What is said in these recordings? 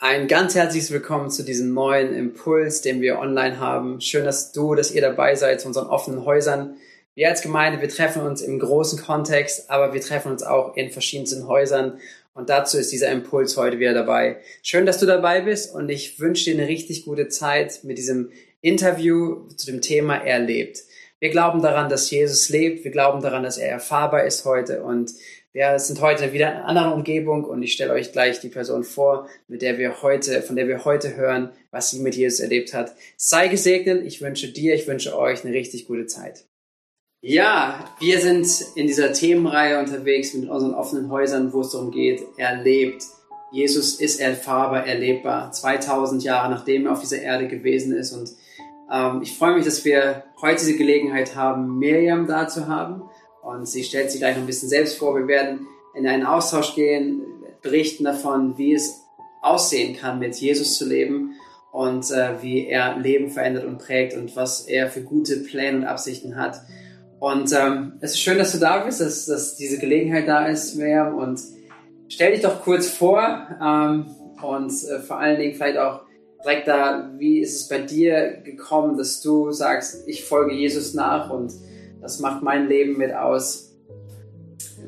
Ein ganz herzliches Willkommen zu diesem neuen Impuls, den wir online haben. Schön, dass du, dass ihr dabei seid zu unseren offenen Häusern. Wir als Gemeinde, wir treffen uns im großen Kontext, aber wir treffen uns auch in verschiedensten Häusern. Und dazu ist dieser Impuls heute wieder dabei. Schön, dass du dabei bist und ich wünsche dir eine richtig gute Zeit mit diesem Interview zu dem Thema Er lebt. Wir glauben daran, dass Jesus lebt. Wir glauben daran, dass er erfahrbar ist heute und wir sind heute wieder in einer anderen Umgebung und ich stelle euch gleich die Person vor, mit der wir heute, von der wir heute hören, was sie mit Jesus erlebt hat. Sei gesegnet. Ich wünsche dir, ich wünsche euch eine richtig gute Zeit. Ja, wir sind in dieser Themenreihe unterwegs mit unseren offenen Häusern, wo es darum geht, er lebt. Jesus ist erfahrbar, erlebbar. 2000 Jahre nachdem er auf dieser Erde gewesen ist und ähm, ich freue mich, dass wir heute diese Gelegenheit haben, Miriam da zu haben. Und sie stellt sich gleich noch ein bisschen selbst vor. Wir werden in einen Austausch gehen, berichten davon, wie es aussehen kann, mit Jesus zu leben und äh, wie er Leben verändert und prägt und was er für gute Pläne und Absichten hat. Und ähm, es ist schön, dass du da bist, dass, dass diese Gelegenheit da ist, Miriam. Und stell dich doch kurz vor ähm, und äh, vor allen Dingen vielleicht auch direkt da, wie ist es bei dir gekommen, dass du sagst, ich folge Jesus nach und das macht mein Leben mit aus.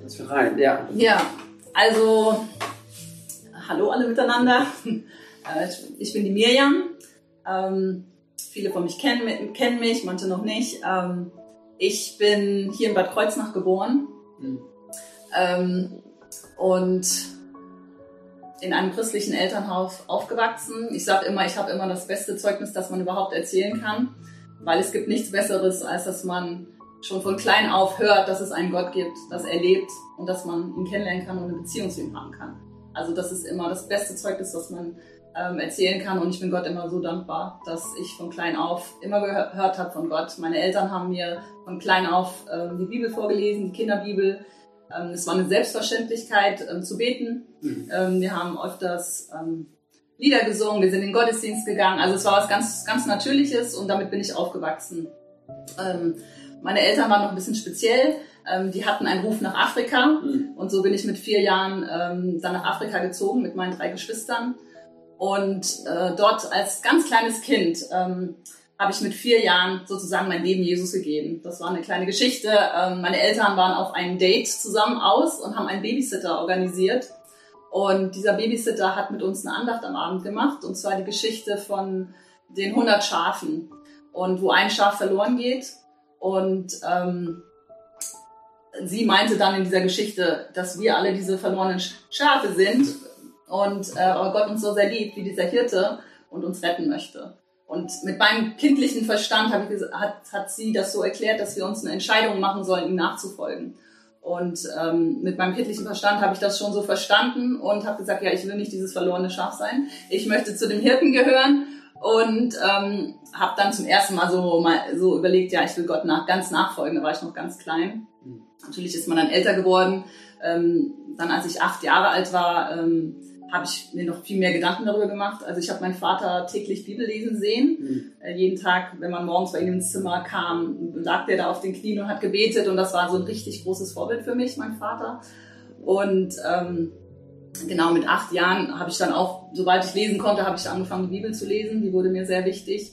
Was für rein, ja. Ja, also hallo alle miteinander. Äh, ich bin die Mirjam. Ähm, viele von mich kennen, kennen mich, manche noch nicht. Ähm, ich bin hier in Bad Kreuznach geboren mhm. ähm, und in einem christlichen Elternhaus aufgewachsen. Ich sage immer, ich habe immer das beste Zeugnis, das man überhaupt erzählen kann, weil es gibt nichts Besseres, als dass man schon von klein auf hört, dass es einen Gott gibt, dass er lebt und dass man ihn kennenlernen kann und eine Beziehung zu ihm haben kann. Also das ist immer das beste Zeugnis, das man ähm, erzählen kann und ich bin Gott immer so dankbar, dass ich von klein auf immer gehört habe von Gott. Meine Eltern haben mir von klein auf ähm, die Bibel vorgelesen, die Kinderbibel. Ähm, es war eine Selbstverständlichkeit ähm, zu beten. Mhm. Ähm, wir haben öfters ähm, Lieder gesungen, wir sind in den Gottesdienst gegangen. Also es war was ganz, ganz Natürliches und damit bin ich aufgewachsen. Meine Eltern waren noch ein bisschen speziell. Ähm, die hatten einen Ruf nach Afrika mhm. und so bin ich mit vier Jahren ähm, dann nach Afrika gezogen mit meinen drei Geschwistern. Und äh, dort als ganz kleines Kind ähm, habe ich mit vier Jahren sozusagen mein Leben Jesus gegeben. Das war eine kleine Geschichte. Ähm, meine Eltern waren auf einem Date zusammen aus und haben einen Babysitter organisiert. Und dieser Babysitter hat mit uns eine Andacht am Abend gemacht, und zwar die Geschichte von den 100 Schafen. Und wo ein Schaf verloren geht und ähm, sie meinte dann in dieser Geschichte, dass wir alle diese verlorenen Schafe sind und äh, Gott uns so sehr liebt wie dieser Hirte und uns retten möchte. Und mit meinem kindlichen Verstand hat, hat, hat sie das so erklärt, dass wir uns eine Entscheidung machen sollen, ihm nachzufolgen. Und ähm, mit meinem kindlichen Verstand habe ich das schon so verstanden und habe gesagt, ja, ich will nicht dieses verlorene Schaf sein. Ich möchte zu dem Hirten gehören und ähm, habe dann zum ersten Mal so mal so überlegt, ja, ich will Gott nach, ganz nachfolgen. Da war ich noch ganz klein. Mhm. Natürlich ist man dann älter geworden. Ähm, dann, als ich acht Jahre alt war, ähm, habe ich mir noch viel mehr Gedanken darüber gemacht. Also ich habe meinen Vater täglich Bibel lesen sehen. Mhm. Äh, jeden Tag, wenn man morgens bei ihm ins Zimmer kam, lag der da auf den Knien und hat gebetet. Und das war so ein richtig großes Vorbild für mich, mein Vater. Und ähm, genau mit acht Jahren habe ich dann auch, sobald ich lesen konnte, habe ich angefangen, die Bibel zu lesen. Die wurde mir sehr wichtig.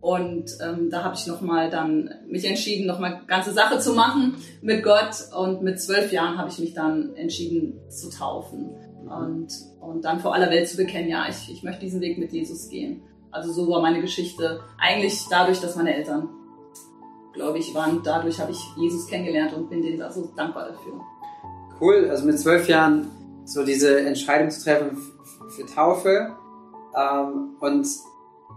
Und ähm, da habe ich nochmal dann mich entschieden, nochmal ganze Sache zu machen mit Gott. Und mit zwölf Jahren habe ich mich dann entschieden zu taufen und, und dann vor aller Welt zu bekennen, ja, ich, ich möchte diesen Weg mit Jesus gehen. Also so war meine Geschichte. Eigentlich dadurch, dass meine Eltern, glaube ich, waren, dadurch habe ich Jesus kennengelernt und bin denen da so dankbar dafür. Cool, also mit zwölf Jahren so diese Entscheidung zu treffen für Taufe. Ähm, und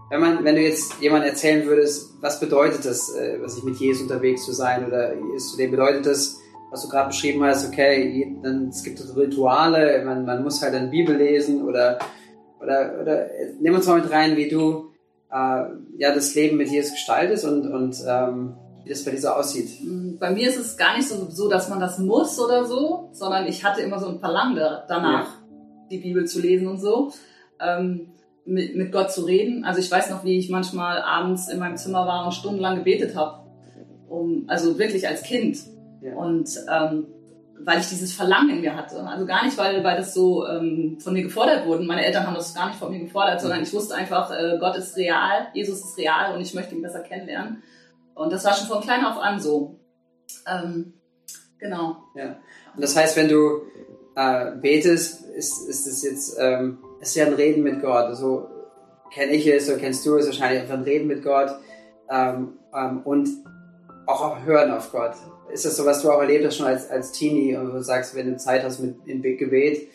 wenn man, wenn du jetzt jemand erzählen würdest, was bedeutet das, äh, was ich mit Jesus unterwegs zu sein oder zu dem bedeutet das, was du gerade beschrieben hast, okay, dann, es gibt Rituale, man, man muss halt eine Bibel lesen oder, oder, oder nimm uns mal mit rein, wie du äh, ja das Leben mit Jesus gestaltest und, und ähm, wie das bei dir so aussieht. Bei mir ist es gar nicht so, so, dass man das muss oder so, sondern ich hatte immer so ein Verlangen danach, ja. die Bibel zu lesen und so. Ähm, mit, mit Gott zu reden. Also ich weiß noch, wie ich manchmal abends in meinem Zimmer war und stundenlang gebetet habe. Um, also wirklich als Kind. Ja. Und ähm, weil ich dieses Verlangen in mir hatte. Also gar nicht, weil, weil das so ähm, von mir gefordert wurde. Meine Eltern haben das gar nicht von mir gefordert, sondern ich wusste einfach, äh, Gott ist real, Jesus ist real und ich möchte ihn besser kennenlernen. Und das war schon von klein auf an so. Ähm, genau. Ja. Und das heißt, wenn du äh, betest, ist, ist es jetzt, ähm, ist ja ein Reden mit Gott. So kenne ich es, so kennst du es wahrscheinlich, einfach ein Reden mit Gott ähm, ähm, und auch hören auf Gott. Ist das so, was du auch erlebt hast schon als, als Teenie und du sagst, wenn du Zeit hast mit im Gebet?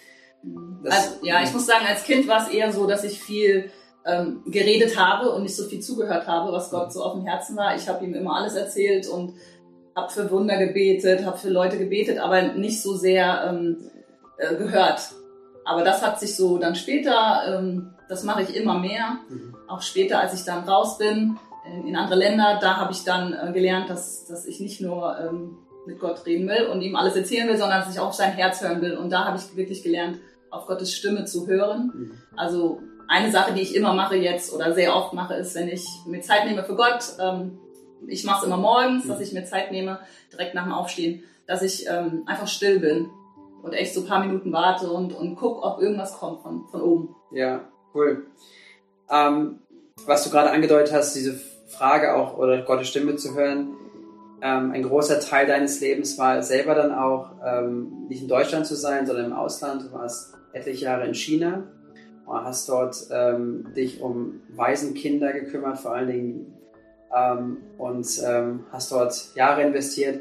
Also, ja, ich muss sagen, als Kind war es eher so, dass ich viel ähm, geredet habe und nicht so viel zugehört habe, was Gott so auf dem Herzen war. Ich habe ihm immer alles erzählt und habe für Wunder gebetet, habe für Leute gebetet, aber nicht so sehr ähm, äh, gehört. Aber das hat sich so dann später, ähm, das mache ich immer mehr. Mhm. Auch später, als ich dann raus bin in, in andere Länder, da habe ich dann äh, gelernt, dass, dass ich nicht nur ähm, mit Gott reden will und ihm alles erzählen will, sondern dass ich auch auf sein Herz hören will. Und da habe ich wirklich gelernt, auf Gottes Stimme zu hören. Mhm. Also eine Sache, die ich immer mache jetzt oder sehr oft mache, ist, wenn ich mir Zeit nehme für Gott, ähm, ich mache es immer morgens, dass mhm. ich mir Zeit nehme, direkt nach dem Aufstehen, dass ich ähm, einfach still bin und echt so ein paar Minuten warte und, und guck, ob irgendwas kommt von, von oben. Ja, cool. Ähm, was du gerade angedeutet hast, diese Frage auch oder Gottes Stimme zu hören, ähm, ein großer Teil deines Lebens war selber dann auch ähm, nicht in Deutschland zu sein, sondern im Ausland. Du warst etliche Jahre in China hast dort ähm, dich um Waisenkinder gekümmert, vor allen Dingen ähm, und ähm, hast dort Jahre investiert.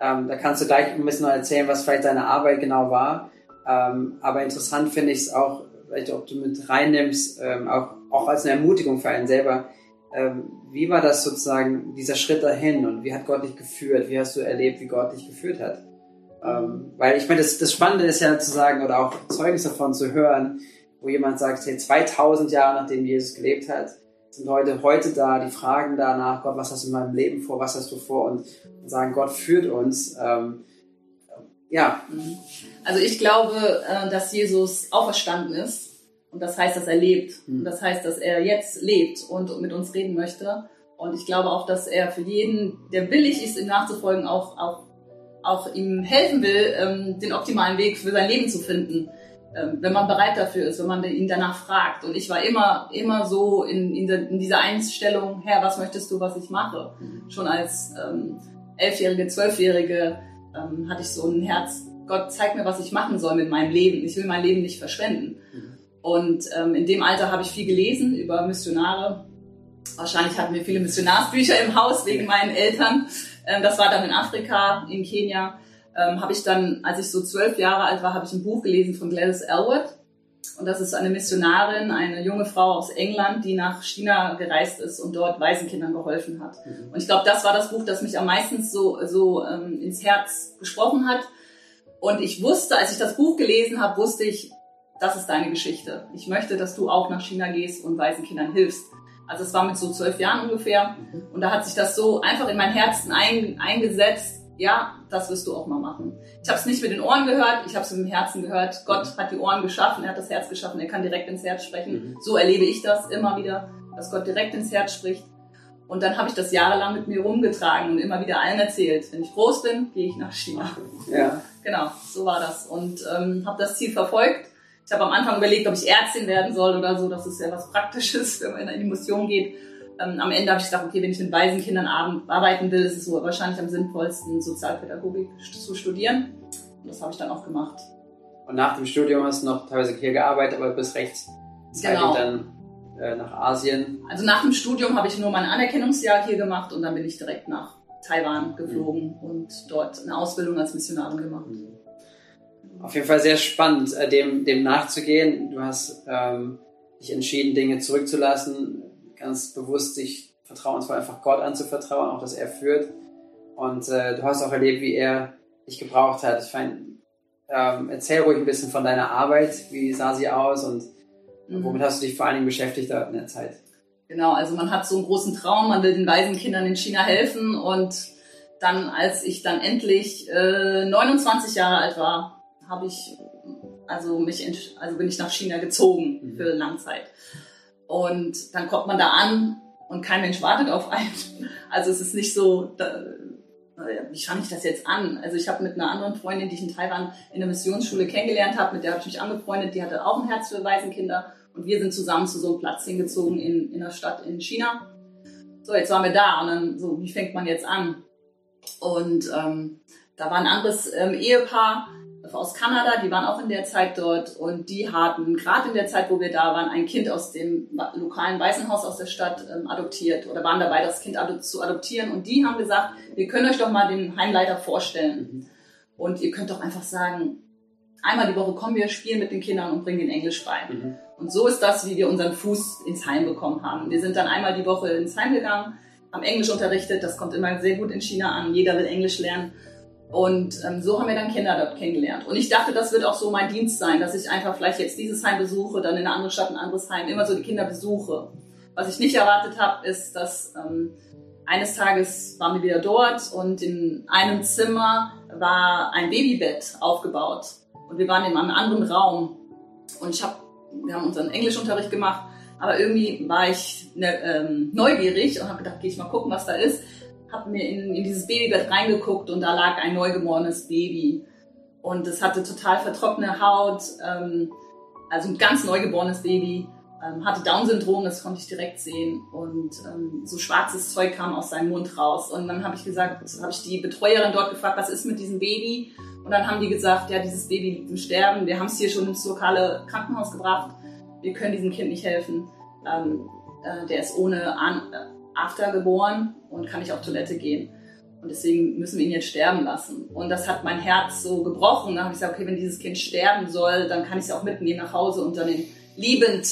Ähm, da kannst du gleich ein bisschen erzählen, was vielleicht deine Arbeit genau war. Ähm, aber interessant finde ich es auch, vielleicht ob du mit reinnimmst, ähm, auch, auch als eine Ermutigung für einen selber. Wie war das sozusagen, dieser Schritt dahin und wie hat Gott dich geführt? Wie hast du erlebt, wie Gott dich geführt hat? Weil ich meine, das, das Spannende ist ja zu sagen oder auch Zeugnis davon zu hören, wo jemand sagt, hey, 2000 Jahre nachdem Jesus gelebt hat, sind Leute heute da, die fragen danach, Gott, was hast du in meinem Leben vor, was hast du vor und sagen, Gott führt uns. Ähm, ja. Mhm. Also ich glaube, äh, dass Jesus auferstanden ist und das heißt, dass er lebt. Mhm. Und das heißt, dass er jetzt lebt und mit uns reden möchte. Und ich glaube auch, dass er für jeden, der willig ist, ihm nachzufolgen, auch, auch, auch ihm helfen will, ähm, den optimalen Weg für sein Leben zu finden. Ähm, wenn man bereit dafür ist, wenn man ihn danach fragt. Und ich war immer, immer so in, in, der, in dieser Einstellung, Herr, was möchtest du, was ich mache? Mhm. Schon als ähm, Elfjährige, Zwölfjährige ähm, hatte ich so ein Herz, Gott, zeig mir, was ich machen soll mit meinem Leben. Ich will mein Leben nicht verschwenden. Mhm. Und ähm, in dem Alter habe ich viel gelesen über Missionare. Wahrscheinlich hatten wir viele Missionarsbücher im Haus wegen meinen Eltern. Ähm, das war dann in Afrika, in Kenia ähm, habe ich dann, als ich so zwölf Jahre alt war, habe ich ein Buch gelesen von Gladys Elwood. Und das ist eine Missionarin, eine junge Frau aus England, die nach China gereist ist und dort Waisenkindern geholfen hat. Mhm. Und ich glaube, das war das Buch, das mich am meisten so, so ähm, ins Herz gesprochen hat. Und ich wusste, als ich das Buch gelesen habe, wusste ich, das ist deine Geschichte. Ich möchte, dass du auch nach China gehst und Waisenkindern hilfst. Also es war mit so zwölf Jahren ungefähr. Mhm. Und da hat sich das so einfach in mein Herzen ein, eingesetzt, ja, das wirst du auch mal machen. Ich habe es nicht mit den Ohren gehört, ich habe es mit dem Herzen gehört. Gott hat die Ohren geschaffen, er hat das Herz geschaffen, er kann direkt ins Herz sprechen. Mhm. So erlebe ich das immer wieder, dass Gott direkt ins Herz spricht. Und dann habe ich das jahrelang mit mir rumgetragen und immer wieder allen erzählt. Wenn ich groß bin, gehe ich nach China. Ja. Genau, so war das. Und ähm, habe das Ziel verfolgt. Ich habe am Anfang überlegt, ob ich Ärztin werden soll oder so. Das ist ja was Praktisches, wenn man in die Mission geht ähm, am Ende habe ich gedacht, okay, wenn ich mit Waisenkindern arbeiten will, ist es so wahrscheinlich am sinnvollsten, Sozialpädagogik zu studieren. Und das habe ich dann auch gemacht. Und nach dem Studium hast du noch teilweise hier gearbeitet, aber bis rechts genau. dann äh, nach Asien. Also nach dem Studium habe ich nur mein Anerkennungsjahr hier gemacht und dann bin ich direkt nach Taiwan geflogen mhm. und dort eine Ausbildung als Missionarin gemacht. Mhm. Auf jeden Fall sehr spannend, äh, dem, dem nachzugehen. Du hast ähm, dich entschieden, Dinge zurückzulassen, ganz bewusst sich vertrauensvoll einfach Gott anzuvertrauen, auch dass er führt. Und äh, du hast auch erlebt, wie er dich gebraucht hat. Ich meine, ähm, erzähl ruhig ein bisschen von deiner Arbeit. Wie sah sie aus und mhm. womit hast du dich vor allen Dingen beschäftigt in der Zeit? Genau, also man hat so einen großen Traum, man will den Waisenkindern in China helfen und dann, als ich dann endlich äh, 29 Jahre alt war, habe ich also mich also bin ich nach China gezogen mhm. für Langzeit. Und dann kommt man da an und kein Mensch wartet auf einen. Also es ist nicht so, wie fange ich das jetzt an? Also ich habe mit einer anderen Freundin, die ich in Taiwan in der Missionsschule kennengelernt habe, mit der habe ich mich angefreundet, die hatte auch ein Herz für Waisenkinder und wir sind zusammen zu so einem Platz hingezogen in, in einer Stadt in China. So, jetzt waren wir da und dann so, wie fängt man jetzt an? Und ähm, da war ein anderes ähm, Ehepaar, aus Kanada, die waren auch in der Zeit dort und die hatten gerade in der Zeit, wo wir da waren, ein Kind aus dem lokalen Waisenhaus aus der Stadt ähm, adoptiert oder waren dabei, das Kind ado zu adoptieren und die haben gesagt, wir können euch doch mal den Heimleiter vorstellen mhm. und ihr könnt doch einfach sagen, einmal die Woche kommen wir, spielen mit den Kindern und bringen den Englisch bei. Mhm. Und so ist das, wie wir unseren Fuß ins Heim bekommen haben. Wir sind dann einmal die Woche ins Heim gegangen, haben Englisch unterrichtet, das kommt immer sehr gut in China an, jeder will Englisch lernen und ähm, so haben wir dann Kinder dort kennengelernt. Und ich dachte, das wird auch so mein Dienst sein, dass ich einfach vielleicht jetzt dieses Heim besuche, dann in einer anderen Stadt ein anderes Heim, immer so die Kinder besuche. Was ich nicht erwartet habe, ist, dass ähm, eines Tages waren wir wieder dort und in einem Zimmer war ein Babybett aufgebaut. Und wir waren in einem anderen Raum. Und ich hab, wir haben unseren Englischunterricht gemacht, aber irgendwie war ich ne, ähm, neugierig und habe gedacht, gehe ich mal gucken, was da ist habe mir in, in dieses Babybett reingeguckt und da lag ein neugeborenes Baby. Und es hatte total vertrocknete Haut, ähm, also ein ganz neugeborenes Baby, ähm, hatte Down-Syndrom, das konnte ich direkt sehen. Und ähm, so schwarzes Zeug kam aus seinem Mund raus. Und dann habe ich gesagt, habe ich die Betreuerin dort gefragt, was ist mit diesem Baby? Und dann haben die gesagt, ja, dieses Baby liegt im Sterben. Wir haben es hier schon ins lokale Krankenhaus gebracht. Wir können diesem Kind nicht helfen. Ähm, äh, der ist ohne An After geboren und kann nicht auf Toilette gehen. Und deswegen müssen wir ihn jetzt sterben lassen. Und das hat mein Herz so gebrochen. Da habe ich gesagt, okay, wenn dieses Kind sterben soll, dann kann ich es auch mitnehmen nach Hause und dann liebend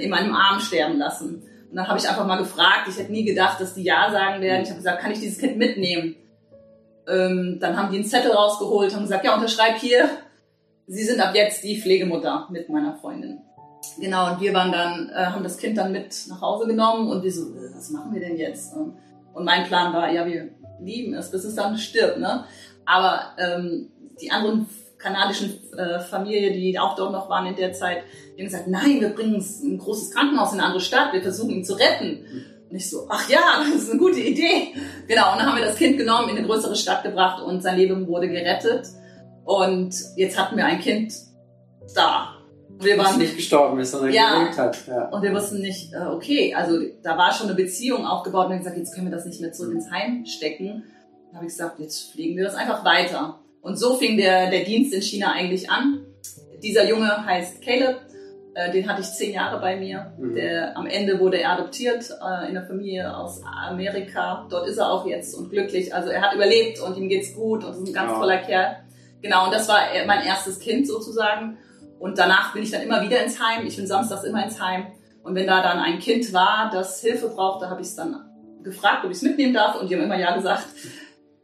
in meinem Arm sterben lassen. Und dann habe ich einfach mal gefragt. Ich hätte nie gedacht, dass die Ja sagen werden. Ich habe gesagt, kann ich dieses Kind mitnehmen? Ähm, dann haben die einen Zettel rausgeholt, haben gesagt, ja, unterschreib hier. Sie sind ab jetzt die Pflegemutter mit meiner Freundin. Genau, und wir waren dann, äh, haben das Kind dann mit nach Hause genommen und wir so, äh, was machen wir denn jetzt? Und mein Plan war, ja, wir lieben es, bis es dann stirbt, ne? Aber ähm, die anderen kanadischen äh, Familie, die auch dort noch waren in der Zeit, die haben gesagt, nein, wir bringen ein großes Krankenhaus in eine andere Stadt, wir versuchen ihn zu retten. Und ich so, ach ja, das ist eine gute Idee. Genau, und dann haben wir das Kind genommen, in eine größere Stadt gebracht und sein Leben wurde gerettet. Und jetzt hatten wir ein Kind da wir waren nicht gestorben ist, sondern ja, gelebt hat. Ja. Und wir wussten nicht, äh, okay, also da war schon eine Beziehung aufgebaut und wir haben gesagt, jetzt können wir das nicht mehr zurück ins Heim stecken. Dann habe ich gesagt, jetzt fliegen wir das einfach weiter. Und so fing der, der Dienst in China eigentlich an. Dieser Junge heißt Caleb, äh, den hatte ich zehn Jahre bei mir. Mhm. Der, am Ende wurde er adoptiert äh, in der Familie aus Amerika. Dort ist er auch jetzt und glücklich. Also er hat überlebt und ihm geht's gut und ist ein ganz ja. toller Kerl. Genau, und das war mein erstes Kind sozusagen. Und danach bin ich dann immer wieder ins Heim. Ich bin samstags immer ins Heim. Und wenn da dann ein Kind war, das Hilfe brauchte, habe ich es dann gefragt, ob ich es mitnehmen darf. Und die haben immer ja gesagt.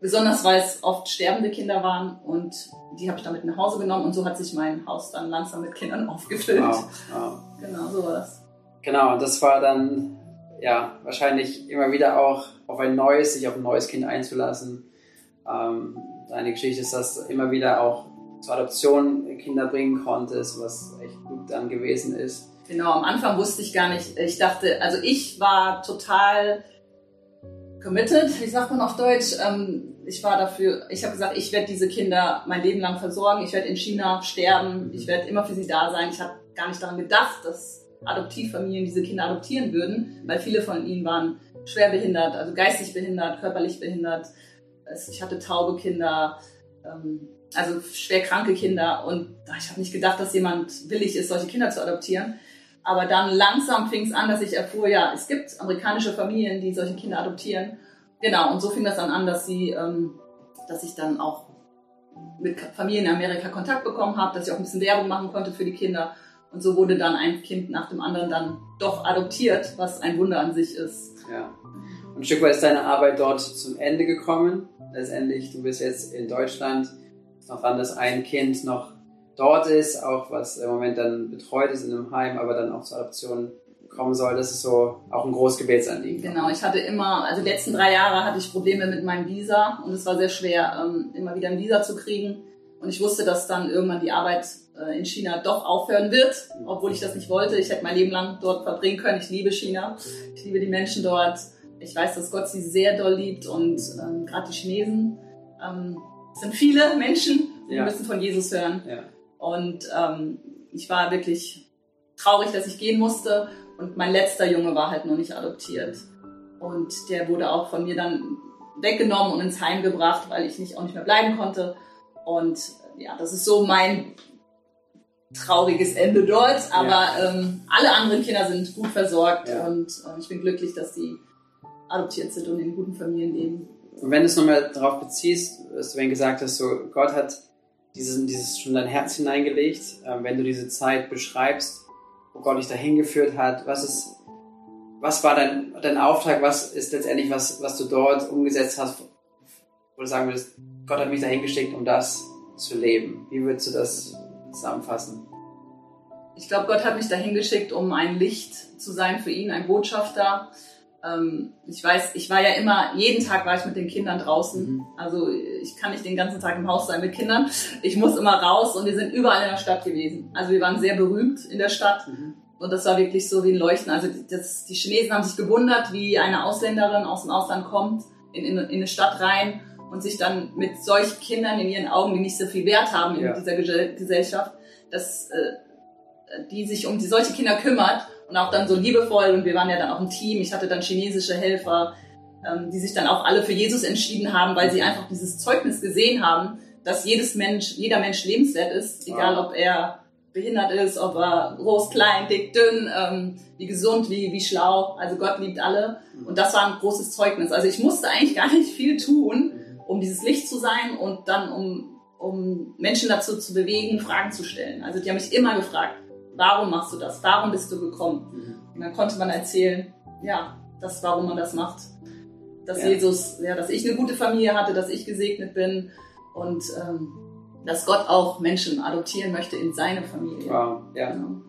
Besonders weil es oft sterbende Kinder waren. Und die habe ich dann mit nach Hause genommen. Und so hat sich mein Haus dann langsam mit Kindern aufgefüllt. Wow, wow. Genau, so war das. Genau, und das war dann ja wahrscheinlich immer wieder auch auf ein neues, sich auf ein neues Kind einzulassen. Ähm, deine Geschichte ist das immer wieder auch zur Adoption Kinder bringen konntest, was echt gut dann gewesen ist. Genau, am Anfang wusste ich gar nicht. Ich dachte, also ich war total committed, wie sagt man auf Deutsch? Ähm, ich war dafür, ich habe gesagt, ich werde diese Kinder mein Leben lang versorgen, ich werde in China sterben, ich werde immer für sie da sein. Ich habe gar nicht daran gedacht, dass Adoptivfamilien diese Kinder adoptieren würden, weil viele von ihnen waren schwer behindert, also geistig behindert, körperlich behindert. Ich hatte taube Kinder, ähm, also schwer kranke Kinder. Und ich habe nicht gedacht, dass jemand willig ist, solche Kinder zu adoptieren. Aber dann langsam fing es an, dass ich erfuhr, ja, es gibt amerikanische Familien, die solche Kinder adoptieren. Genau, und so fing das dann an, dass sie, ähm, dass ich dann auch mit Familien in Amerika Kontakt bekommen habe, dass ich auch ein bisschen Werbung machen konnte für die Kinder. Und so wurde dann ein Kind nach dem anderen dann doch adoptiert, was ein Wunder an sich ist. Ja. Und ein Stück weit ist deine Arbeit dort zum Ende gekommen. Letztendlich, du bist jetzt in Deutschland noch an, dass ein Kind noch dort ist, auch was im Moment dann betreut ist in einem Heim, aber dann auch zur Adoption kommen soll. Das ist so auch ein großes Gebetsanliegen. Genau, ich hatte immer, also die letzten drei Jahre hatte ich Probleme mit meinem Visa und es war sehr schwer, ähm, immer wieder ein Visa zu kriegen. Und ich wusste, dass dann irgendwann die Arbeit äh, in China doch aufhören wird, obwohl ich das nicht wollte. Ich hätte mein Leben lang dort verbringen können. Ich liebe China. Ich liebe die Menschen dort ich weiß, dass Gott sie sehr doll liebt und ähm, gerade die Chinesen ähm, sind viele Menschen, die ja. müssen von Jesus hören. Ja. Und ähm, ich war wirklich traurig, dass ich gehen musste. Und mein letzter Junge war halt noch nicht adoptiert. Und der wurde auch von mir dann weggenommen und ins Heim gebracht, weil ich nicht, auch nicht mehr bleiben konnte. Und ja, das ist so mein trauriges Ende dort. Aber ja. ähm, alle anderen Kinder sind gut versorgt ja. und äh, ich bin glücklich, dass die adoptiert sind und in guten Familien leben. Und wenn du es nochmal darauf beziehst, was du wenn gesagt hast, so Gott hat dieses, dieses schon dein Herz hineingelegt, äh, wenn du diese Zeit beschreibst, wo Gott dich dahin geführt hat, was ist, was war dein, dein Auftrag, was ist letztendlich was, was du dort umgesetzt hast, wo du sagen würdest, Gott hat mich dahin geschickt, um das zu leben. Wie würdest du das zusammenfassen? Ich glaube, Gott hat mich dahin geschickt, um ein Licht zu sein für ihn, ein Botschafter. Ähm, ich weiß, ich war ja immer, jeden Tag war ich mit den Kindern draußen. Mhm. Also ich kann nicht den ganzen Tag im Haus sein mit Kindern. Ich muss immer raus und wir sind überall in der Stadt gewesen. Also wir waren sehr berühmt in der Stadt. Mhm. Und das war wirklich so wie ein Leuchten. Also das, die Chinesen haben sich gewundert, wie eine Ausländerin aus dem Ausland kommt, in, in, in eine Stadt rein und sich dann mit solchen Kindern in ihren Augen, die nicht so viel Wert haben in ja. dieser Gesellschaft, dass äh, die sich um die, solche Kinder kümmert und auch dann so liebevoll. Und wir waren ja dann auch ein Team. Ich hatte dann chinesische Helfer, ähm, die sich dann auch alle für Jesus entschieden haben, weil sie einfach dieses Zeugnis gesehen haben, dass jedes Mensch, jeder Mensch lebenswert ist, egal ob er behindert ist, ob er groß, klein, dick, dünn, ähm, wie gesund, wie, wie schlau. Also Gott liebt alle. Und das war ein großes Zeugnis. Also ich musste eigentlich gar nicht viel tun, um dieses Licht zu sein und dann um, um Menschen dazu zu bewegen, Fragen zu stellen. Also die haben mich immer gefragt, warum machst du das? Warum bist du gekommen? Und dann konnte man erzählen, ja, das, warum man das macht. Dass ja. Jesus, ja, dass ich eine gute Familie hatte, dass ich gesegnet bin und ähm, dass Gott auch Menschen adoptieren möchte in seine Familie. Wow, ja. Genau.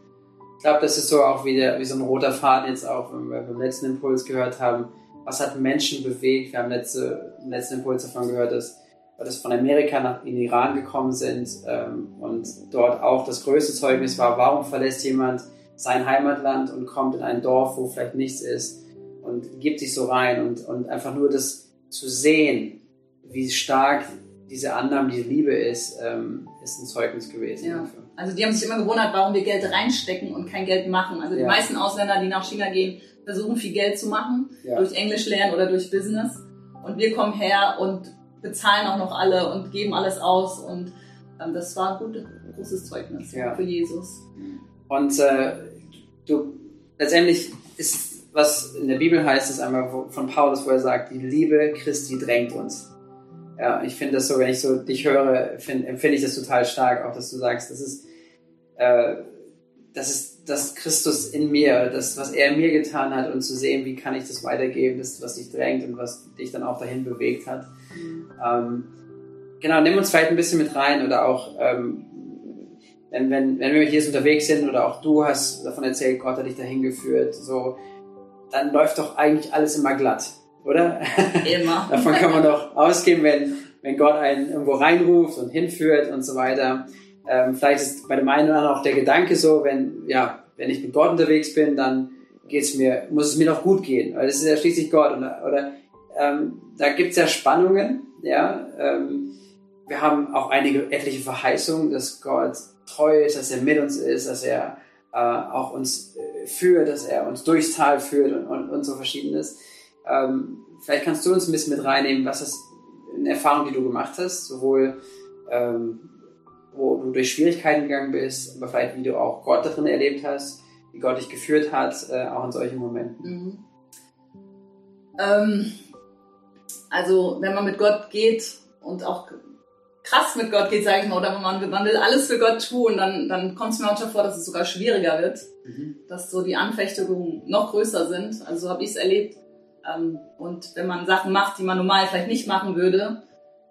Ich glaube, das ist so auch wie, der, wie so ein roter Faden jetzt auch, wenn wir beim letzten Impuls gehört haben, was hat Menschen bewegt? Wir haben letzte, im letzten Impuls davon gehört, dass, dass von Amerika nach in Iran gekommen sind ähm, und dort auch das größte Zeugnis war, warum verlässt jemand sein Heimatland und kommt in ein Dorf, wo vielleicht nichts ist und gibt sich so rein und, und einfach nur das zu sehen, wie stark diese Annahme, diese Liebe ist, ähm, ist ein Zeugnis gewesen. Ja. Dafür. Also die haben sich immer gewundert, warum wir Geld reinstecken und kein Geld machen. Also die ja. meisten Ausländer, die nach China gehen, versuchen viel Geld zu machen ja. durch Englisch lernen oder durch Business. Und wir kommen her und bezahlen auch noch alle und geben alles aus. Und ähm, das war ein gutes, großes Zeugnis ja. für Jesus. Und äh, du letztendlich ist, was in der Bibel heißt, ist einmal von Paulus, wo er sagt, die Liebe Christi drängt uns. Ja, ich finde das so, wenn ich so dich höre, find, empfinde ich das total stark, auch dass du sagst, das ist, äh, das ist das Christus in mir, das, was er in mir getan hat und zu sehen, wie kann ich das weitergeben, das, was dich drängt und was dich dann auch dahin bewegt hat. Mhm. Ähm, genau, nimm uns vielleicht ein bisschen mit rein oder auch, ähm, wenn, wenn, wenn wir hier unterwegs sind oder auch du hast davon erzählt, Gott hat dich dahin geführt, so, dann läuft doch eigentlich alles immer glatt oder? Immer. Davon kann man doch ausgehen, wenn, wenn Gott einen irgendwo reinruft und hinführt und so weiter. Ähm, vielleicht ist bei dem einen oder anderen auch der Gedanke so, wenn, ja, wenn ich mit Gott unterwegs bin, dann geht's mir, muss es mir noch gut gehen, weil das ist ja schließlich Gott. Oder, oder ähm, da gibt's ja Spannungen, ja. Ähm, wir haben auch einige etliche Verheißungen, dass Gott treu ist, dass er mit uns ist, dass er äh, auch uns äh, führt, dass er uns durchs Tal führt und, und, und so verschiedenes. Ähm, vielleicht kannst du uns ein bisschen mit reinnehmen, was ist eine Erfahrung, die du gemacht hast, sowohl ähm, wo du durch Schwierigkeiten gegangen bist, aber vielleicht wie du auch Gott darin erlebt hast, wie Gott dich geführt hat, äh, auch in solchen Momenten. Mhm. Ähm, also wenn man mit Gott geht und auch krass mit Gott geht, sage ich mal, oder wenn man, man will alles für Gott tun, dann, dann kommt es mir manchmal vor, dass es sogar schwieriger wird, mhm. dass so die Anfechtungen noch größer sind. Also so habe ich es erlebt, ähm, und wenn man Sachen macht, die man normal vielleicht nicht machen würde,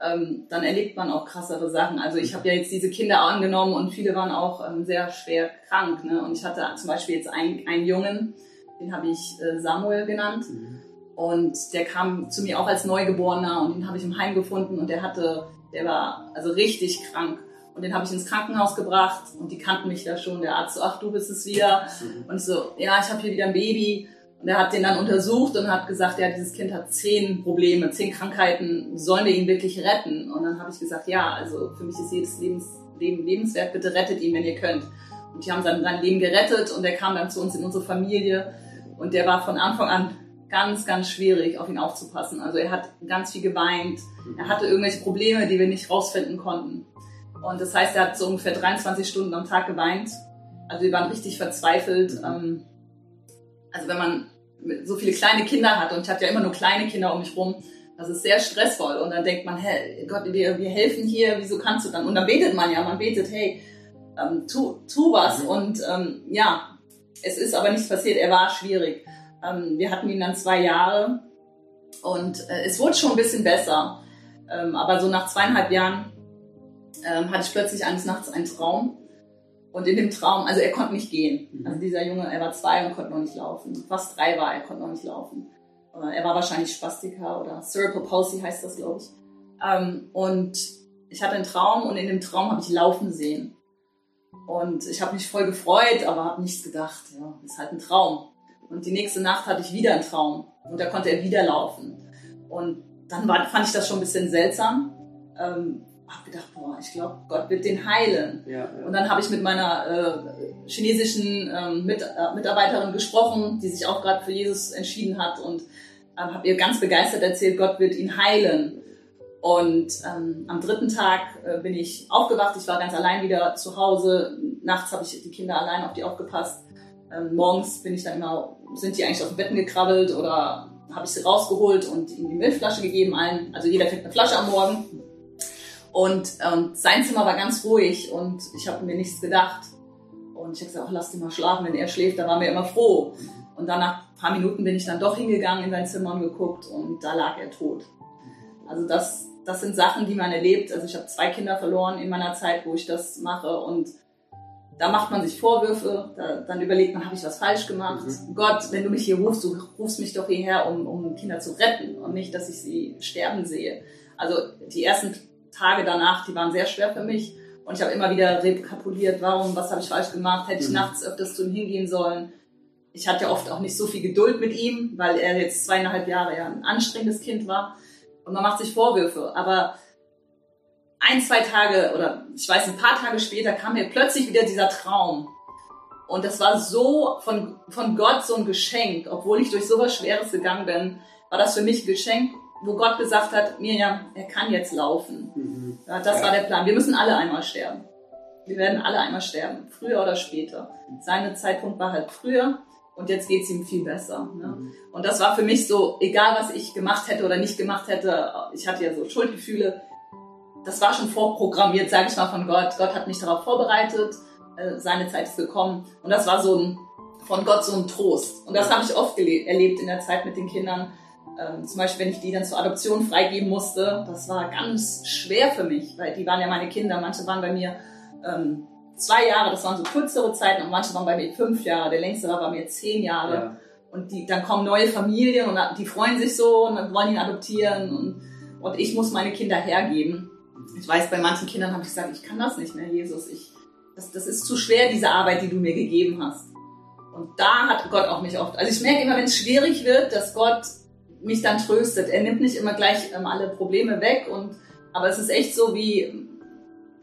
ähm, dann erlebt man auch krassere Sachen. Also ich habe ja jetzt diese Kinder angenommen und viele waren auch ähm, sehr schwer krank. Ne? Und ich hatte zum Beispiel jetzt einen, einen Jungen, den habe ich äh, Samuel genannt. Mhm. Und der kam zu mir auch als Neugeborener und den habe ich im Heim gefunden und der hatte, der war also richtig krank. Und den habe ich ins Krankenhaus gebracht und die kannten mich da schon. Der Arzt so, ach, du bist es wieder. Mhm. Und ich so, ja, ich habe hier wieder ein Baby. Und er hat den dann untersucht und hat gesagt, ja, dieses Kind hat zehn Probleme, zehn Krankheiten, sollen wir ihn wirklich retten? Und dann habe ich gesagt, ja, also für mich ist jedes Lebens, Leben lebenswert, bitte rettet ihn, wenn ihr könnt. Und die haben sein, sein Leben gerettet und er kam dann zu uns in unsere Familie und der war von Anfang an ganz, ganz schwierig, auf ihn aufzupassen. Also er hat ganz viel geweint, er hatte irgendwelche Probleme, die wir nicht rausfinden konnten. Und das heißt, er hat so ungefähr 23 Stunden am Tag geweint. Also wir waren richtig verzweifelt. Ähm, also wenn man so viele kleine Kinder hat und ich hatte ja immer nur kleine Kinder um mich rum, das ist sehr stressvoll und dann denkt man, hey Gott, wir, wir helfen hier, wieso kannst du dann? Und dann betet man ja, man betet, hey, ähm, tu, tu was mhm. und ähm, ja, es ist aber nichts passiert, er war schwierig. Ähm, wir hatten ihn dann zwei Jahre und äh, es wurde schon ein bisschen besser, ähm, aber so nach zweieinhalb Jahren ähm, hatte ich plötzlich eines Nachts einen Traum und in dem Traum, also er konnte nicht gehen. Mhm. Also dieser Junge, er war zwei und konnte noch nicht laufen. Fast drei war, er konnte noch nicht laufen. Er war wahrscheinlich Spastiker oder Cerebral Palsy heißt das, glaube ich. Ähm, und ich hatte einen Traum und in dem Traum habe ich laufen sehen. Und ich habe mich voll gefreut, aber habe nichts gedacht. Ja, ist halt ein Traum. Und die nächste Nacht hatte ich wieder einen Traum und da konnte er wieder laufen. Und dann war, fand ich das schon ein bisschen seltsam. Ähm, habe gedacht, boah, ich glaube, Gott wird den heilen. Ja, ja. Und dann habe ich mit meiner äh, chinesischen ähm, mit, äh, Mitarbeiterin gesprochen, die sich auch gerade für Jesus entschieden hat und äh, habe ihr ganz begeistert erzählt, Gott wird ihn heilen. Und ähm, am dritten Tag äh, bin ich aufgewacht, ich war ganz allein wieder zu Hause. Nachts habe ich die Kinder allein auf die aufgepasst. Ähm, morgens bin ich dann immer, sind die eigentlich auf dem Betten gekrabbelt oder habe ich sie rausgeholt und ihnen die Milchflasche gegeben. Allen, also jeder kriegt eine Flasche am Morgen. Und ähm, sein Zimmer war ganz ruhig und ich habe mir nichts gedacht. Und ich habe gesagt, ach, lass ihn mal schlafen, wenn er schläft, da waren wir immer froh. Und dann nach ein paar Minuten bin ich dann doch hingegangen in sein Zimmer und geguckt und da lag er tot. Also das, das sind Sachen, die man erlebt. Also ich habe zwei Kinder verloren in meiner Zeit, wo ich das mache und da macht man sich Vorwürfe, da, dann überlegt man, habe ich was falsch gemacht? Mhm. Gott, wenn du mich hier rufst, du rufst mich doch hierher, um, um Kinder zu retten und nicht, dass ich sie sterben sehe. Also die ersten Tage danach, die waren sehr schwer für mich. Und ich habe immer wieder rekapituliert, warum, was habe ich falsch gemacht, hätte ich mhm. nachts öfters zu ihm hingehen sollen. Ich hatte ja oft auch nicht so viel Geduld mit ihm, weil er jetzt zweieinhalb Jahre ja ein anstrengendes Kind war. Und man macht sich Vorwürfe. Aber ein, zwei Tage oder ich weiß, ein paar Tage später kam mir plötzlich wieder dieser Traum. Und das war so von, von Gott so ein Geschenk. Obwohl ich durch sowas Schweres gegangen bin, war das für mich ein Geschenk wo Gott gesagt hat, Mirjam, er kann jetzt laufen. Mhm. Ja, das ja. war der Plan. Wir müssen alle einmal sterben. Wir werden alle einmal sterben, früher oder später. Sein Zeitpunkt war halt früher und jetzt geht es ihm viel besser. Ne? Mhm. Und das war für mich so, egal was ich gemacht hätte oder nicht gemacht hätte, ich hatte ja so Schuldgefühle, das war schon vorprogrammiert, sage ich mal, von Gott. Gott hat mich darauf vorbereitet, äh, seine Zeit ist gekommen und das war so ein, von Gott so ein Trost. Und das habe ich oft erlebt in der Zeit mit den Kindern, ähm, zum Beispiel, wenn ich die dann zur Adoption freigeben musste, das war ganz schwer für mich, weil die waren ja meine Kinder. Manche waren bei mir ähm, zwei Jahre, das waren so kürzere Zeiten, und manche waren bei mir fünf Jahre. Der längste war bei mir zehn Jahre. Ja. Und die, dann kommen neue Familien und die freuen sich so und dann wollen ihn adoptieren und, und ich muss meine Kinder hergeben. Ich weiß, bei manchen Kindern habe ich gesagt, ich kann das nicht mehr, Jesus. Ich, das, das ist zu schwer, diese Arbeit, die du mir gegeben hast. Und da hat Gott auch mich oft. Also ich merke immer, wenn es schwierig wird, dass Gott mich dann tröstet. Er nimmt nicht immer gleich ähm, alle Probleme weg und aber es ist echt so wie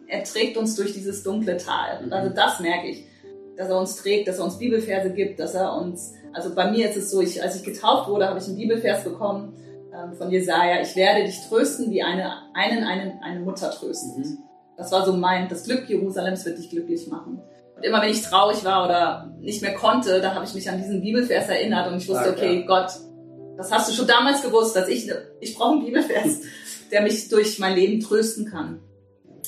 er trägt uns durch dieses dunkle Tal. Mhm. Also das merke ich, dass er uns trägt, dass er uns Bibelverse gibt, dass er uns also bei mir ist es so, ich, als ich getauft wurde, habe ich einen Bibelvers bekommen ähm, von Jesaja. Ich werde dich trösten, wie eine, einen, einen, eine Mutter tröstet. Mhm. Das war so mein, das Glück Jerusalems wird dich glücklich machen. Und immer wenn ich traurig war oder nicht mehr konnte, dann habe ich mich an diesen Bibelvers erinnert und ich wusste, okay, Gott, das hast du schon damals gewusst, dass ich, ich brauche einen Bibelvers, der mich durch mein Leben trösten kann.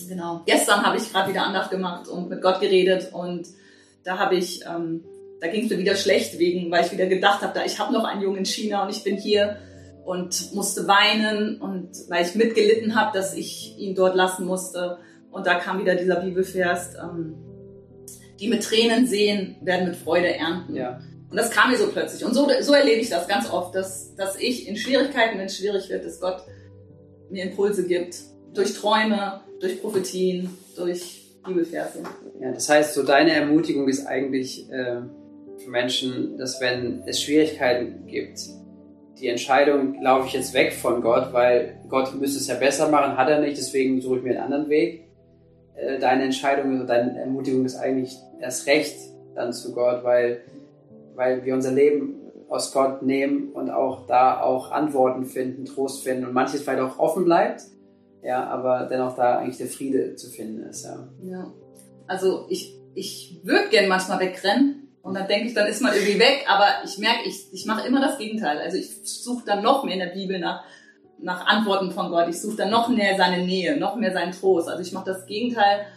Genau. Gestern habe ich gerade wieder Andacht gemacht und mit Gott geredet und da habe ich, ähm, da ging es mir wieder schlecht wegen, weil ich wieder gedacht habe, da ich habe noch einen Jungen in China und ich bin hier und musste weinen und weil ich mitgelitten habe, dass ich ihn dort lassen musste. Und da kam wieder dieser Bibelvers, ähm, die mit Tränen sehen, werden mit Freude ernten. Ja. Und das kam mir so plötzlich. Und so, so erlebe ich das ganz oft, dass, dass ich in Schwierigkeiten, wenn es schwierig wird, dass Gott mir Impulse gibt. Durch Träume, durch Prophetien, durch Bibelverse. Ja, das heißt, so deine Ermutigung ist eigentlich, äh, für Menschen, dass wenn es Schwierigkeiten gibt, die Entscheidung, laufe ich jetzt weg von Gott, weil Gott müsste es ja besser machen, hat er nicht, deswegen suche ich mir einen anderen Weg. Äh, deine Entscheidung oder deine Ermutigung ist eigentlich erst recht dann zu Gott, weil, weil wir unser Leben aus Gott nehmen und auch da auch Antworten finden, Trost finden und manches vielleicht auch offen bleibt, ja, aber dennoch da eigentlich der Friede zu finden ist, ja. Ja, also ich, ich würde gern manchmal wegrennen und dann denke ich, dann ist man irgendwie weg, aber ich merke, ich, ich mache immer das Gegenteil. Also ich suche dann noch mehr in der Bibel nach, nach Antworten von Gott. Ich suche dann noch mehr seine Nähe, noch mehr seinen Trost. Also ich mache das Gegenteil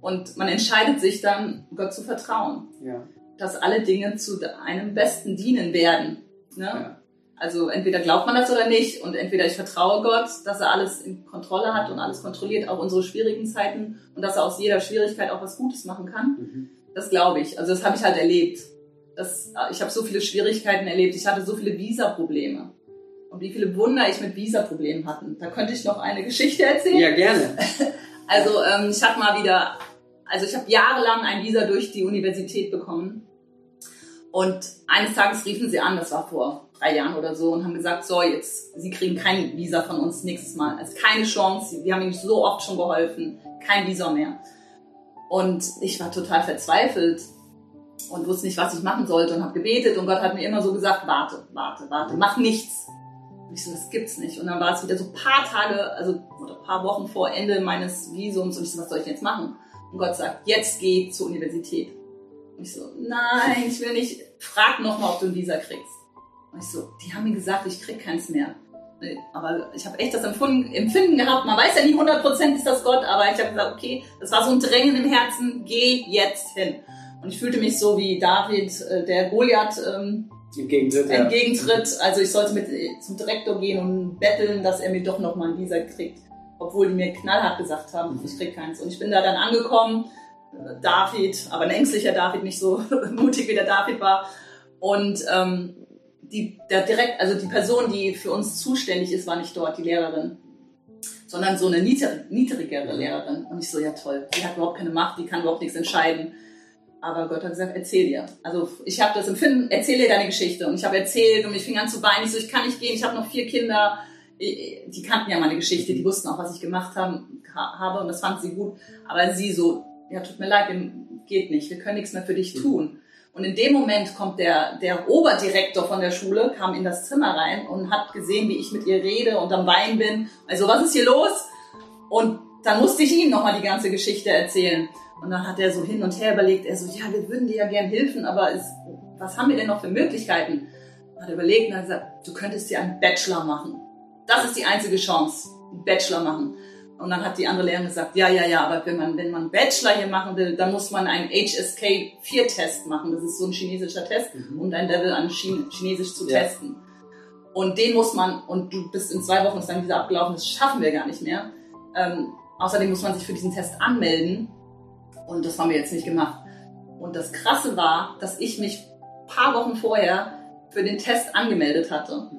und man entscheidet sich dann, Gott zu vertrauen. Ja. Dass alle Dinge zu einem Besten dienen werden. Ne? Ja. Also entweder glaubt man das oder nicht und entweder ich vertraue Gott, dass er alles in Kontrolle hat und alles kontrolliert, auch unsere schwierigen Zeiten und dass er aus jeder Schwierigkeit auch was Gutes machen kann. Mhm. Das glaube ich. Also das habe ich halt erlebt. Das, ich habe so viele Schwierigkeiten erlebt. Ich hatte so viele Visa-Probleme. Und wie viele Wunder ich mit Visa-Problemen hatten. Da könnte ich noch eine Geschichte erzählen. Ja, gerne. Also ähm, ich hatte mal wieder, also ich habe jahrelang ein Visa durch die Universität bekommen. Und eines Tages riefen sie an, das war vor drei Jahren oder so, und haben gesagt, so, jetzt, sie kriegen kein Visa von uns nächstes Mal. Also keine Chance, wir haben ihnen so oft schon geholfen, kein Visa mehr. Und ich war total verzweifelt und wusste nicht, was ich machen sollte und habe gebetet und Gott hat mir immer so gesagt, warte, warte, warte, mach nichts. Und ich so, das gibt's nicht. Und dann war es wieder so ein paar Tage, also oder paar Wochen vor Ende meines Visums und ich so, was soll ich jetzt machen? Und Gott sagt, jetzt geh zur Universität. Und ich so, nein, ich will nicht, frag nochmal, ob du ein Visa kriegst. Und ich so, die haben mir gesagt, ich krieg keins mehr. Aber ich habe echt das Empfinden gehabt, man weiß ja nicht 100% ist das Gott, aber ich habe gesagt, okay, das war so ein Drängen im Herzen, geh jetzt hin. Und ich fühlte mich so wie David, äh, der Goliath ähm, entgegentritt, entgegentritt. Ja. Also ich sollte mit zum Direktor gehen und betteln, dass er mir doch noch mal ein Visa kriegt. Obwohl die mir knallhart gesagt haben, mhm. ich krieg keins. Und ich bin da dann angekommen, äh, David, aber ein ängstlicher David, nicht so mutig wie der David war. Und ähm, die, der direkt, also die Person, die für uns zuständig ist, war nicht dort, die Lehrerin, sondern so eine niedrigere Lehrerin. Und ich so, ja toll, die hat überhaupt keine Macht, die kann überhaupt nichts entscheiden. Aber Gott hat gesagt, erzähl dir. Also ich habe das Empfinden, erzähl dir deine Geschichte. Und ich habe erzählt und ich fing an zu weinen. Ich so, ich kann nicht gehen, ich habe noch vier Kinder. Die kannten ja meine Geschichte, die wussten auch, was ich gemacht habe und das fanden sie gut. Aber sie so, ja, tut mir leid, geht nicht, wir können nichts mehr für dich tun. Und in dem Moment kommt der, der Oberdirektor von der Schule, kam in das Zimmer rein und hat gesehen, wie ich mit ihr rede und am Wein bin. Also, was ist hier los? Und dann musste ich ihm nochmal die ganze Geschichte erzählen. Und dann hat er so hin und her überlegt, er so, ja, wir würden dir ja gern helfen, aber es, was haben wir denn noch für Möglichkeiten? Hat er überlegt und hat gesagt, du könntest dir einen Bachelor machen. Das ist die einzige Chance, einen Bachelor machen. Und dann hat die andere Lehrerin gesagt, ja, ja, ja, aber wenn man, wenn man Bachelor hier machen will, dann muss man einen HSK-4-Test machen. Das ist so ein chinesischer Test, mhm. um dein Level an Chinesisch zu ja. testen. Und den muss man, und du bist in zwei Wochen ist dann wieder abgelaufen, das schaffen wir gar nicht mehr. Ähm, außerdem muss man sich für diesen Test anmelden. Und das haben wir jetzt nicht gemacht. Und das Krasse war, dass ich mich paar Wochen vorher für den Test angemeldet hatte.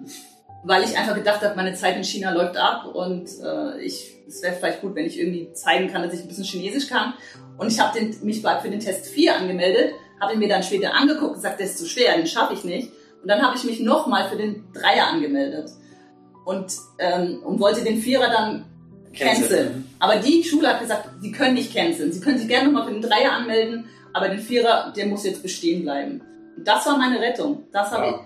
Weil ich einfach gedacht habe, meine Zeit in China läuft ab und äh, ich es wäre vielleicht gut, wenn ich irgendwie zeigen kann, dass ich ein bisschen Chinesisch kann. Und ich habe mich für den Test 4 angemeldet, habe ihn mir dann später angeguckt und gesagt, der ist zu schwer, den schaffe ich nicht. Und dann habe ich mich nochmal für den Dreier angemeldet und, ähm, und wollte den Vierer dann canceln. Aber die Schule hat gesagt, sie können nicht canceln. Sie können sich gerne nochmal für den Dreier anmelden, aber den Vierer, der muss jetzt bestehen bleiben. Und das war meine Rettung. Das habe ja. ich,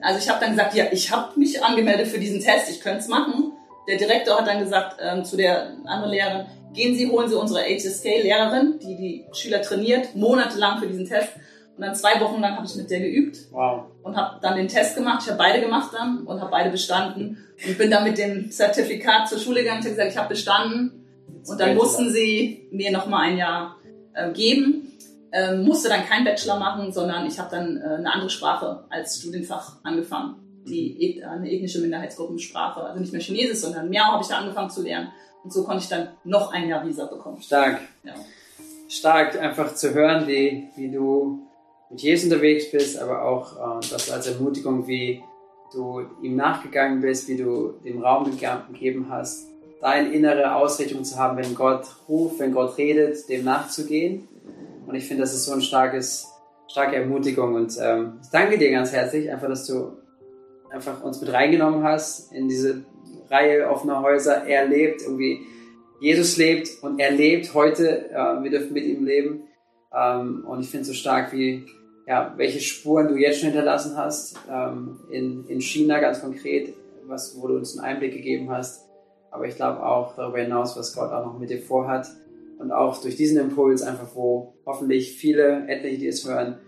also ich habe dann gesagt, ja, ich habe mich angemeldet für diesen Test, ich könnte es machen. Der Direktor hat dann gesagt ähm, zu der anderen Lehrerin, gehen Sie, holen Sie unsere HSK-Lehrerin, die die Schüler trainiert, monatelang für diesen Test. Und dann zwei Wochen lang habe ich mit der geübt wow. und habe dann den Test gemacht. Ich habe beide gemacht dann und habe beide bestanden und bin dann mit dem Zertifikat zur Schule gegangen. Ich habe gesagt, ich habe bestanden. Und dann mussten sie mir noch mal ein Jahr äh, geben. Ähm, musste dann kein Bachelor machen, sondern ich habe dann äh, eine andere Sprache als Studienfach angefangen die eine ethnische Minderheitsgruppensprache, also nicht mehr Chinesisch, sondern Miao habe ich da angefangen zu lernen. Und so konnte ich dann noch ein Jahr Visa bekommen. Stark. Ja. Stark, einfach zu hören, wie, wie du mit Jesus unterwegs bist, aber auch äh, das als Ermutigung, wie du ihm nachgegangen bist, wie du dem Raum gegeben hast, deine innere Ausrichtung zu haben, wenn Gott ruft, wenn Gott redet, dem nachzugehen. Und ich finde, das ist so ein starkes starke Ermutigung und ähm, ich danke dir ganz herzlich, einfach, dass du einfach uns mit reingenommen hast in diese Reihe offener Häuser. Er lebt, irgendwie Jesus lebt und er lebt heute. Äh, wir dürfen mit ihm leben. Ähm, und ich finde so stark, wie, ja, welche Spuren du jetzt schon hinterlassen hast. Ähm, in, in China ganz konkret, was, wo du uns einen Einblick gegeben hast. Aber ich glaube auch darüber hinaus, was Gott auch noch mit dir vorhat. Und auch durch diesen Impuls einfach, wo hoffentlich viele, etliche, die es hören,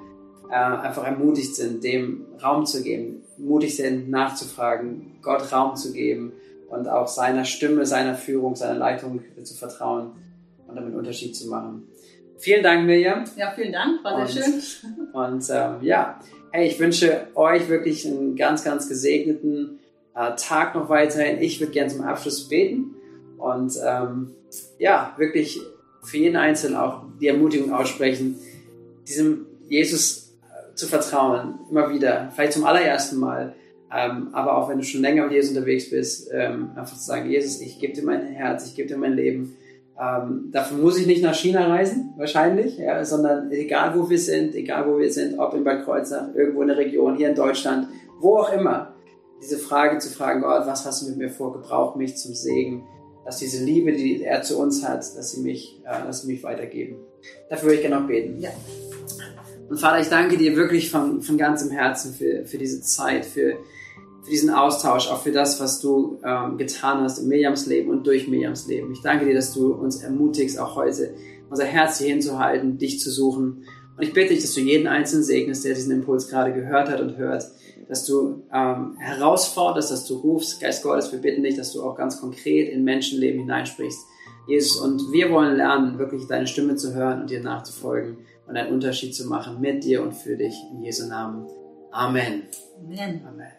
äh, einfach ermutigt sind, dem Raum zu geben, mutig sind, nachzufragen, Gott Raum zu geben und auch seiner Stimme, seiner Führung, seiner Leitung zu vertrauen und damit einen Unterschied zu machen. Vielen Dank, Mirjam. Ja, vielen Dank, war sehr und, schön. Und ähm, ja, hey, ich wünsche euch wirklich einen ganz, ganz gesegneten äh, Tag noch weiterhin. Ich würde gerne zum Abschluss beten und ähm, ja, wirklich für jeden Einzelnen auch die Ermutigung aussprechen, diesem Jesus äh, zu vertrauen, immer wieder, vielleicht zum allerersten Mal, ähm, aber auch wenn du schon länger mit Jesus unterwegs bist, ähm, einfach zu sagen, Jesus, ich gebe dir mein Herz, ich gebe dir mein Leben. Ähm, dafür muss ich nicht nach China reisen, wahrscheinlich, ja, sondern egal wo wir sind, egal wo wir sind, ob in Bad Kreuznach, irgendwo in der Region, hier in Deutschland, wo auch immer, diese Frage zu fragen, Gott, was hast du mit mir vor, gebrauch mich zum Segen, dass diese Liebe, die er zu uns hat, dass sie mich, äh, dass sie mich weitergeben. Dafür würde ich gerne noch beten. Ja. Und Vater, ich danke dir wirklich von, von ganzem Herzen für, für diese Zeit, für, für diesen Austausch, auch für das, was du ähm, getan hast in Mirjams Leben und durch Mirjams Leben. Ich danke dir, dass du uns ermutigst, auch heute unser Herz hier hinzuhalten, dich zu suchen. Und ich bitte dich, dass du jeden Einzelnen segnest, der diesen Impuls gerade gehört hat und hört, dass du ähm, herausforderst, dass du rufst, Geist Gottes, wir bitten dich, dass du auch ganz konkret in Menschenleben hineinsprichst. Jesus, und wir wollen lernen, wirklich deine Stimme zu hören und dir nachzufolgen und einen Unterschied zu machen mit dir und für dich in Jesu Namen. Amen. Amen. Amen.